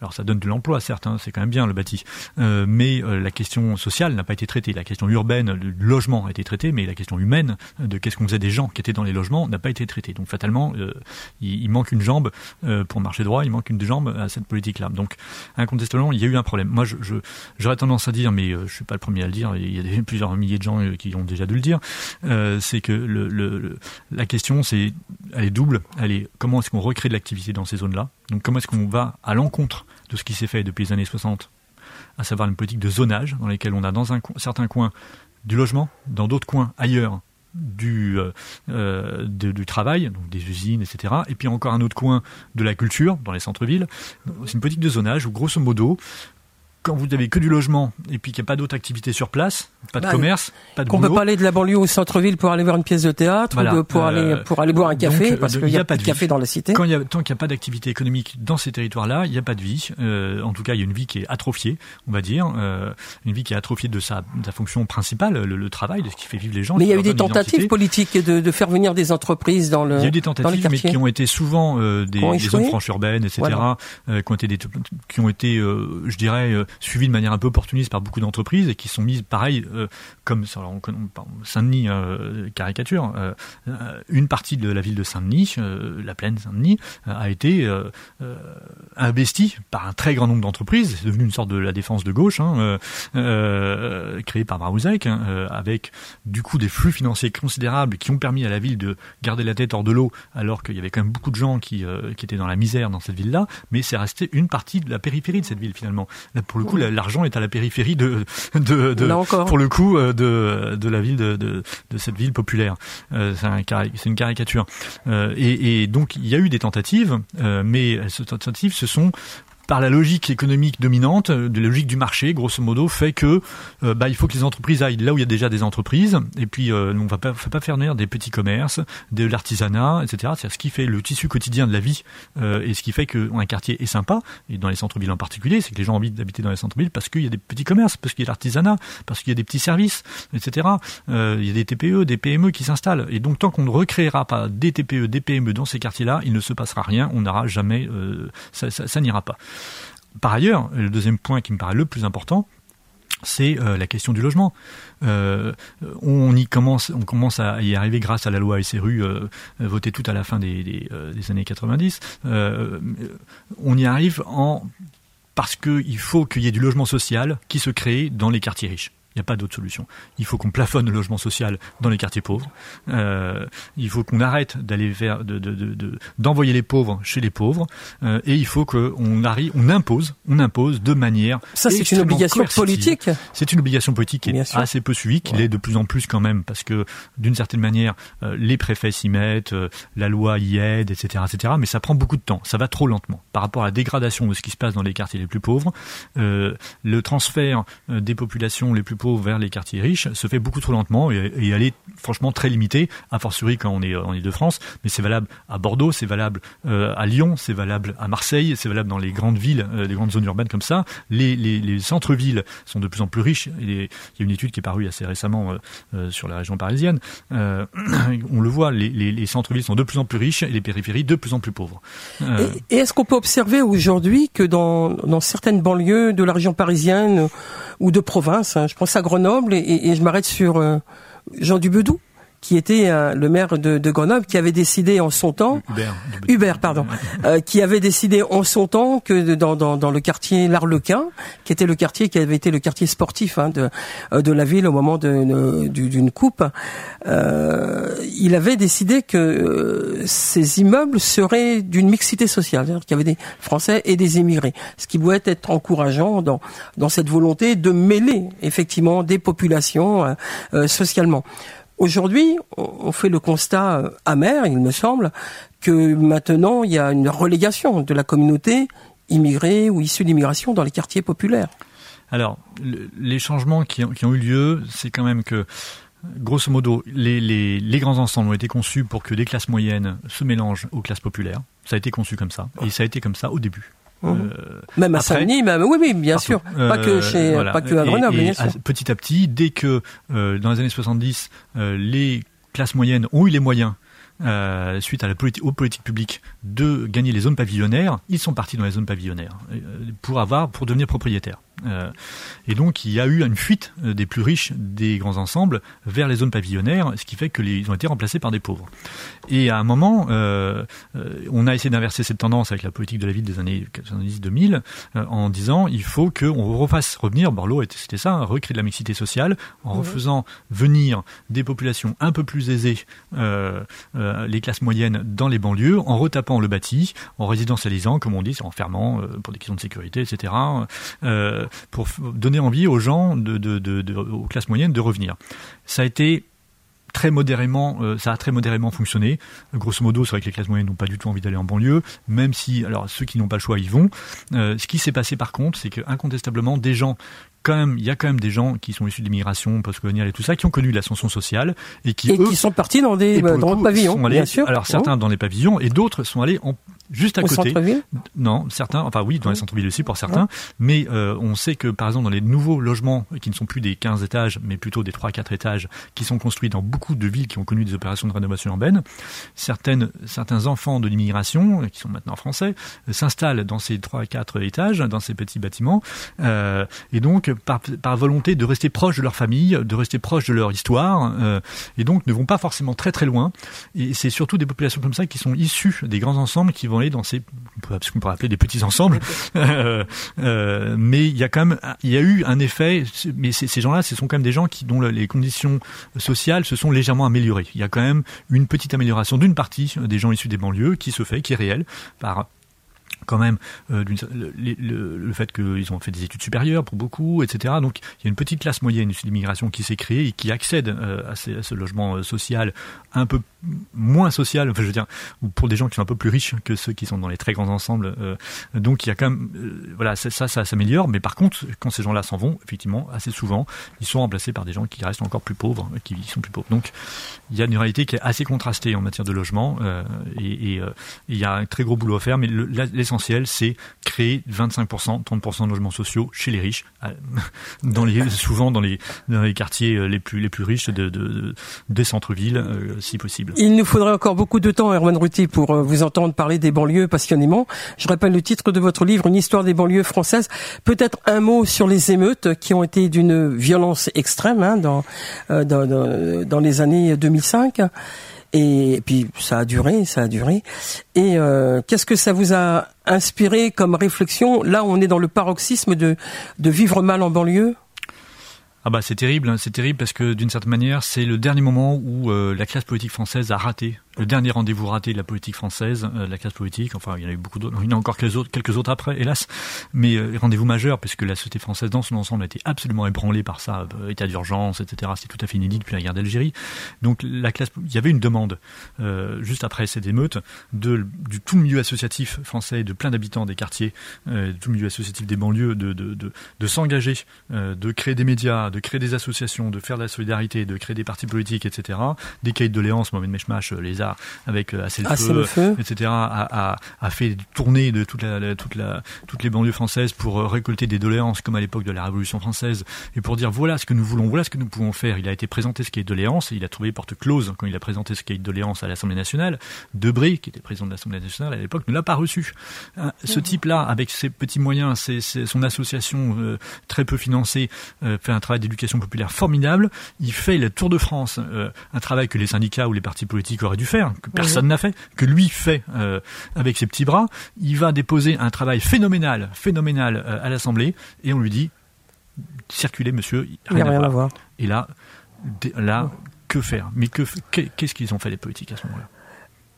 C: Alors ça donne de l'emploi, certes, hein, c'est quand même bien le bâti, euh, mais euh, la question sociale n'a pas été traitée. La question urbaine, le logement a été traité, mais la question humaine de qu'est-ce qu'on faisait des gens qui étaient dans les logements n'a pas été traitée. Donc fatalement, euh, il, il, manque une jambe pour marcher droit, il manque une jambe à cette politique-là. Donc incontestablement, il y a eu un problème. Moi, j'aurais je, tendance à dire, mais je suis pas le premier à le dire, il y a plusieurs milliers de gens qui ont déjà dû le dire, c'est que le, le la question, c'est, elle est double. Elle est comment est-ce qu'on recrée de l'activité dans ces zones-là? Donc, comment est-ce qu'on va à l'encontre de ce qui s'est fait depuis les années 60, à savoir une politique de zonage dans laquelle on a dans un certain coin du logement, dans d'autres coins ailleurs du, euh, euh, du travail, donc des usines, etc. Et puis encore un autre coin de la culture, dans les centres-villes. C'est une politique de zonage où, grosso modo, quand vous avez que du logement et puis qu'il n'y a pas d'autres activités sur place, pas de bah, commerce, pas de
B: Qu'on
C: peut
B: pas aller de la banlieue au centre-ville pour aller voir une pièce de théâtre ou pour aller euh, pour aller boire un café parce qu'il n'y a, pas de café dans la cité.
C: Quand y a, tant qu'il n'y a pas d'activité économique dans ces territoires-là, il n'y a pas de vie. Euh, en tout cas, il y a une vie qui est atrophiée, on va dire, euh, une vie qui est atrophiée de sa, de sa fonction principale, le, travail, de ce qui fait vivre les gens.
B: Mais il y a eu des tentatives politiques de, de, faire venir des entreprises dans le.
C: Il y a eu des tentatives, mais qui ont été souvent des, des zones franches urbaines, etc., qui ont été qui ont été, je dirais, suivies de manière un peu opportuniste par beaucoup d'entreprises et qui sont mises, pareil, comme Saint-Denis euh, caricature, euh, euh, une partie de la ville de Saint-Denis, la plaine Saint-Denis, a été investie par un très grand nombre d'entreprises. C'est devenu une sorte de la défense de gauche, hein, créée par Marouzek, hein, avec du coup des flux financiers considérables qui ont permis à la ville de garder la tête hors de l'eau, alors qu'il y avait quand même beaucoup de gens qui, qui étaient dans la misère dans cette ville-là. Mais c'est resté une partie de la périphérie de cette ville finalement. Là, coup, l'argent est à la périphérie de, de, de pour le coup, de, de la ville de, de, de cette ville populaire. Euh, c'est une caricature. Euh, et, et, donc il y a eu des tentatives, euh, mais ces tentatives se sont par la logique économique dominante, euh, de la logique du marché, grosso modo, fait que euh, bah, il faut que les entreprises aillent là où il y a déjà des entreprises, et puis euh, on va pas, faire venir des petits commerces, de l'artisanat, etc. C'est ce qui fait le tissu quotidien de la vie, et ce qui fait qu'un quartier est sympa, et dans les centres-villes en particulier, c'est que les gens ont envie d'habiter dans les centres-villes parce qu'il y a des petits commerces, parce qu'il y a l'artisanat, parce qu'il y a des petits services, etc. il y a des TPE, des PME qui s'installent, et donc tant qu'on ne recréera pas des TPE, des PME dans ces quartiers-là, il ne se passera rien, on n'aura jamais, ça, ça n'ira pas. Par ailleurs, le deuxième point qui me paraît le plus important, c'est euh, la question du logement. Euh, on y commence, à y arriver grâce à la loi SRU euh, votée tout à la fin des, des années 90. on y arrive en parce qu'il faut qu'il y ait du logement social qui se crée dans les quartiers riches. Il n'y a pas d'autre solution. Il faut qu'on plafonne le logement social dans les quartiers pauvres. Euh, il faut qu'on arrête d'aller vers, d'envoyer de, de, les pauvres chez les pauvres. Euh, et il faut qu'on arrive, on impose, on impose de manière.
B: Ça, c'est une obligation politique.
C: C'est une obligation politique qui est assez peu suivie, qui l'est de plus en plus quand même, parce que d'une certaine manière, euh, les préfets s'y mettent, la loi y aide, etc., etc. Mais ça prend beaucoup de temps. Ça va trop lentement par rapport à la dégradation de ce qui se passe dans les quartiers les plus pauvres. Le transfert des populations les plus pauvres vers les quartiers riches se fait beaucoup trop lentement et, elle est franchement très limitée, a fortiori quand on est en Ile-de-France, mais c'est valable à Bordeaux, c'est valable euh, à Lyon, c'est valable à Marseille, c'est valable dans les grandes villes, euh, les grandes zones urbaines comme ça. Les, les, centres-villes sont de plus en plus riches. il y a une étude qui est parue assez récemment euh, sur la région parisienne. on le voit, les, les centres-villes sont de plus en plus riches et les périphéries de plus en plus pauvres.
B: Et, est-ce qu'on peut observer aujourd'hui que dans, dans certaines banlieues de la région parisienne ou de province, hein, je pense à Grenoble et, je m'arrête sur euh, Jean Dubedou qui était euh, le maire de, de, Grenoble, qui avait décidé en son temps, Hubert, Hubert pardon, euh, qui avait décidé en son temps que dans, dans, dans le quartier l'Arlequin, qui était le quartier qui avait été le quartier sportif hein, de, euh, de la ville au moment d'une coupe, euh, il avait décidé que ces immeubles seraient d'une mixité sociale, c'est-à-dire qu'il y avait des Français et des immigrés, ce qui pouvait être encourageant dans, dans cette volonté de mêler effectivement des populations socialement. Aujourd'hui, on fait le constat euh, amer, il me semble, que maintenant il y a une relégation de la communauté immigrée ou issue d'immigration dans les quartiers populaires.
C: Alors, les changements qui ont, eu lieu, c'est quand même que grosso modo, les, les, grands ensembles ont été conçus pour que des classes moyennes se mélangent aux classes populaires. Ça a été conçu comme ça. Et ça a été comme ça au début.
B: Mhm. Euh, même à Saint-Denis, oui, oui, bien sûr. Pas que chez, euh, pas que à Grenoble, bien sûr.
C: Petit à petit, dès que euh, dans les années 70, les classes moyennes ont eu les moyens euh, suite à la politique, aux politiques publiques de gagner les zones pavillonnaires, ils sont partis dans les zones pavillonnaires pour avoir, pour devenir propriétaires. Euh, et donc il y a eu une fuite euh, des plus riches des grands ensembles vers les zones pavillonnaires, ce qui fait qu'ils ont été remplacés par des pauvres. Et à un moment, euh, on a essayé d'inverser cette tendance avec la politique de la ville des années 90-2000 en disant il faut qu'on refasse revenir, Borloo c'était ça, recréer de la mixité sociale en refaisant venir des populations un peu plus aisées, les classes moyennes dans les banlieues, en retapant le bâti, en résidentialisant, comme on dit, en fermant pour des questions de sécurité, etc. Euh, pour donner envie aux gens, de, de, de, aux classes moyennes, de revenir. Ça a été très modérément, ça a très modérément fonctionné. Grosso modo, c'est vrai que les classes moyennes n'ont pas du tout envie d'aller en banlieue, même si, alors ceux qui n'ont pas le choix, ils vont. ce qui s'est passé par contre, c'est que incontestablement, des gens il y a quand même des gens qui sont issus de l'immigration postcoloniale et tout ça, qui ont connu l'ascension sociale et qui,
B: et qui sont partis dans des dans le pavillons, bien sûr.
C: Alors certains dans les pavillons et d'autres sont allés en juste à Au côté. Non, certains, enfin oui, dans les centres-villes aussi pour certains, mais euh, on sait que par exemple dans les nouveaux logements qui ne sont plus des 15 étages, mais plutôt des 3-4 étages, qui sont construits dans beaucoup de villes qui ont connu des opérations de rénovation urbaine, certaines, certains enfants de l'immigration, qui sont maintenant français, s'installent dans ces 3-4 étages, dans ces petits bâtiments, euh, et donc par, par, volonté de rester proche de leur famille, de rester proche de leur histoire, euh, et donc ne vont pas forcément très très loin. Et c'est surtout des populations comme ça qui sont issues des grands ensembles, qui vont aller dans ces, ce qu'on pourrait appeler des petits ensembles. euh, euh, mais il y a quand même, il y a eu un effet. Mais ces gens-là, ce sont quand même des gens qui dont les conditions sociales se sont légèrement améliorées. Il y a quand même une petite amélioration d'une partie des gens issus des banlieues qui se fait, qui est réelle par quand même euh, le, le, le, fait qu'ils ont fait des études supérieures pour beaucoup, etc. Donc il y a une petite classe moyenne d'immigration qui s'est créée et qui accède euh, à, ces, à, ce logement euh, social un peu moins social, enfin je veux dire, ou pour des gens qui sont un peu plus riches que ceux qui sont dans les très grands ensembles. Euh, donc il y a quand même, voilà, ça, ça, s'améliore. Mais par contre, quand ces gens-là s'en vont, effectivement, assez souvent, ils sont remplacés par des gens qui restent encore plus pauvres, qui sont plus pauvres. Donc il y a une réalité qui est assez contrastée en matière de logement et, et il y a un très gros boulot à faire. Mais l'essentiel, c'est créer 25%, 30% de logements sociaux chez les riches, dans les, souvent dans les, dans les quartiers les plus, les plus riches de des centres-villes, si possible.
B: Il nous faudrait encore beaucoup de temps, Herman Ruti, pour euh, vous entendre parler des banlieues passionnément. Je rappelle le titre de votre livre, Une histoire des banlieues françaises. Peut-être un mot sur les émeutes qui ont été d'une violence extrême hein, dans, euh, dans, dans, les années 2005. Et puis ça a duré, ça a duré. Et euh, qu'est-ce que ça vous a inspiré comme réflexion? Là, on est dans le paroxysme de, de vivre mal en banlieue.
C: Ah bah c'est terrible, hein, c'est terrible parce que d'une certaine manière c'est le dernier moment où euh, la classe politique française a raté le dernier rendez-vous raté de la politique française, euh, la classe politique. Enfin, il y en a eu beaucoup d'autres. Il y en a encore quelques autres, quelques autres après, hélas. Mais euh, rendez-vous majeur, puisque la société française dans son ensemble a été absolument ébranlée par ça, euh, état d'urgence, etc. C'est tout à fait inédit depuis la guerre d'Algérie. Donc, la classe, il y avait une demande euh, juste après cette émeute de du tout milieu associatif français, de plein d'habitants des quartiers, euh, tout milieu associatif des banlieues, de de, de, de s'engager, de créer des médias, de créer des associations, de faire de la solidarité, de créer des partis politiques, etc. Des cahiers de doléances, Mohamed Meshmash les a avec euh, Assez le, feu, etc., a, a, fait tourner de toute la, toute la, toutes les banlieues françaises pour euh, récolter des doléances, comme à l'époque de la Révolution française, et pour dire voilà ce que nous voulons, voilà ce que nous pouvons faire. Il a été présenté ce cahier de doléances, et il a trouvé porte close quand il a présenté ce cahier de doléances à l'Assemblée nationale. Debré, qui était président de l'Assemblée nationale à l'époque, ne l'a pas reçu. Hein, ce type-là, avec ses petits moyens, ses, son association euh, très peu financée, fait un travail d'éducation populaire formidable. Il fait le Tour de France, un travail que les syndicats ou les partis politiques auraient dû faire, que personne n'a fait, que lui fait euh, avec ses petits bras. Il va déposer un travail phénoménal, phénoménal euh, à l'Assemblée, et on lui dit circulez, monsieur,
B: rien, rien à, voir.
C: Et là, là, que faire? Mais que qu'est-ce qu'ils ont fait les politiques à ce moment-là?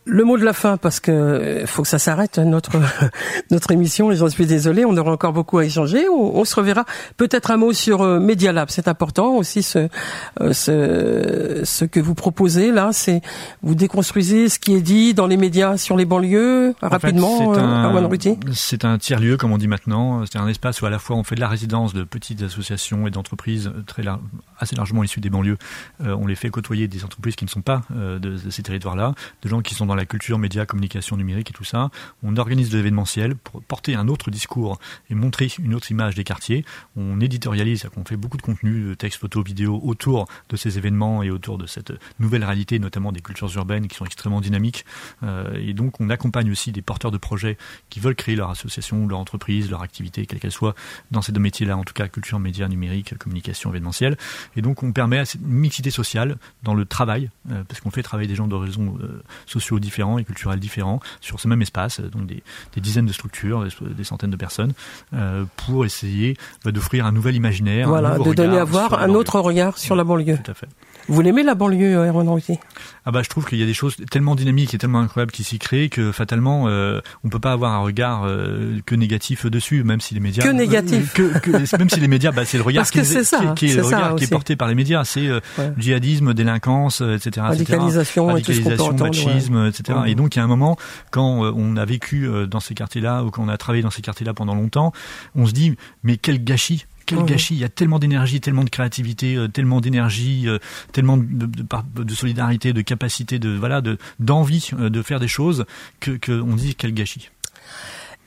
B: Le mot de la fin, parce que euh, faut que ça s'arrête notre notre émission. Et j'en suis désolé, on aura encore beaucoup à échanger. On, se reverra. Peut-être un mot sur euh, Media Lab, c'est important aussi. Ce, euh, ce ce que vous proposez là, c'est vous déconstruisez ce qui est dit dans les médias sur les banlieues rapidement.
C: C'est un, tiers lieu, comme on dit maintenant. C'est un espace où à la fois on fait de la résidence de petites associations et d'entreprises très assez largement issues des banlieues. on les fait côtoyer des entreprises qui ne sont pas de, de ces territoires-là, de gens qui sont dans la culture, médias, communication numérique et tout ça. On organise de l'événementiel pour porter un autre discours et montrer une autre image des quartiers. On éditorialise, on fait beaucoup de contenu, de textes, photos, vidéos autour de ces événements et autour de cette nouvelle réalité, notamment des cultures urbaines qui sont extrêmement dynamiques. Euh, et donc on accompagne aussi des porteurs de projets qui veulent créer leur association, leur entreprise, leur activité, quelle qu'elle soit, dans ces deux métiers-là, en tout cas culture, médias, numérique, communication, événementiel. Et donc on permet à cette mixité sociale dans le travail, euh, parce qu'on fait travailler des gens d'horizons euh, sociaux différents et culturels différents sur ce même espace, donc des, dizaines de structures, des, centaines de personnes, euh, pour essayer bah, d'offrir un nouvel imaginaire.
B: Voilà, de donner à voir un autre regard sur la banlieue.
C: Tout à fait.
B: Vous l'aimez la banlieue, Erwan Ruti
C: ah bah je trouve qu'il y a des choses tellement dynamiques et tellement incroyables qui s'y créent que fatalement euh, on peut pas avoir un regard euh, que négatif dessus même si les médias
B: que négatif.
C: Que, même si les médias bah, c'est le regard qui, est, ça, qui, est, le regard qui est porté par les médias. C'est euh, djihadisme délinquance etc
B: radicalisation,
C: radicalisation machisme etc et donc il y a un moment quand euh, on a vécu dans ces quartiers là ou quand on a travaillé dans ces quartiers là pendant longtemps on se dit mais quel gâchis quel gâchis Il y a tellement d'énergie, tellement de créativité, euh, tellement d'énergie, euh, tellement de, de, solidarité, de capacité, de voilà, de d'envie euh, de faire des choses que qu'on dit quel gâchis.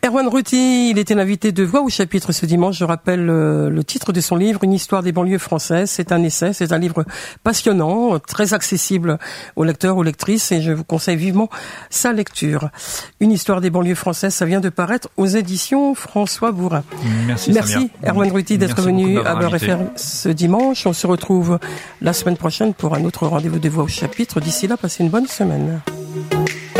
B: Erwan Ruti, il était l'invité de Voix au chapitre ce dimanche. Je rappelle euh, le titre de son livre, Une histoire des banlieues françaises. C'est un essai, c'est un livre passionnant, très accessible aux lecteurs, aux lectrices, et je vous conseille vivement sa lecture. Une histoire des banlieues françaises, ça vient de paraître aux éditions François Bourrin.
C: Merci.
B: Merci Erwan Ruti d'être venu à Beurre FM ce dimanche. On se retrouve la semaine prochaine pour un autre rendez-vous de Voix au chapitre. D'ici là, passez une bonne semaine.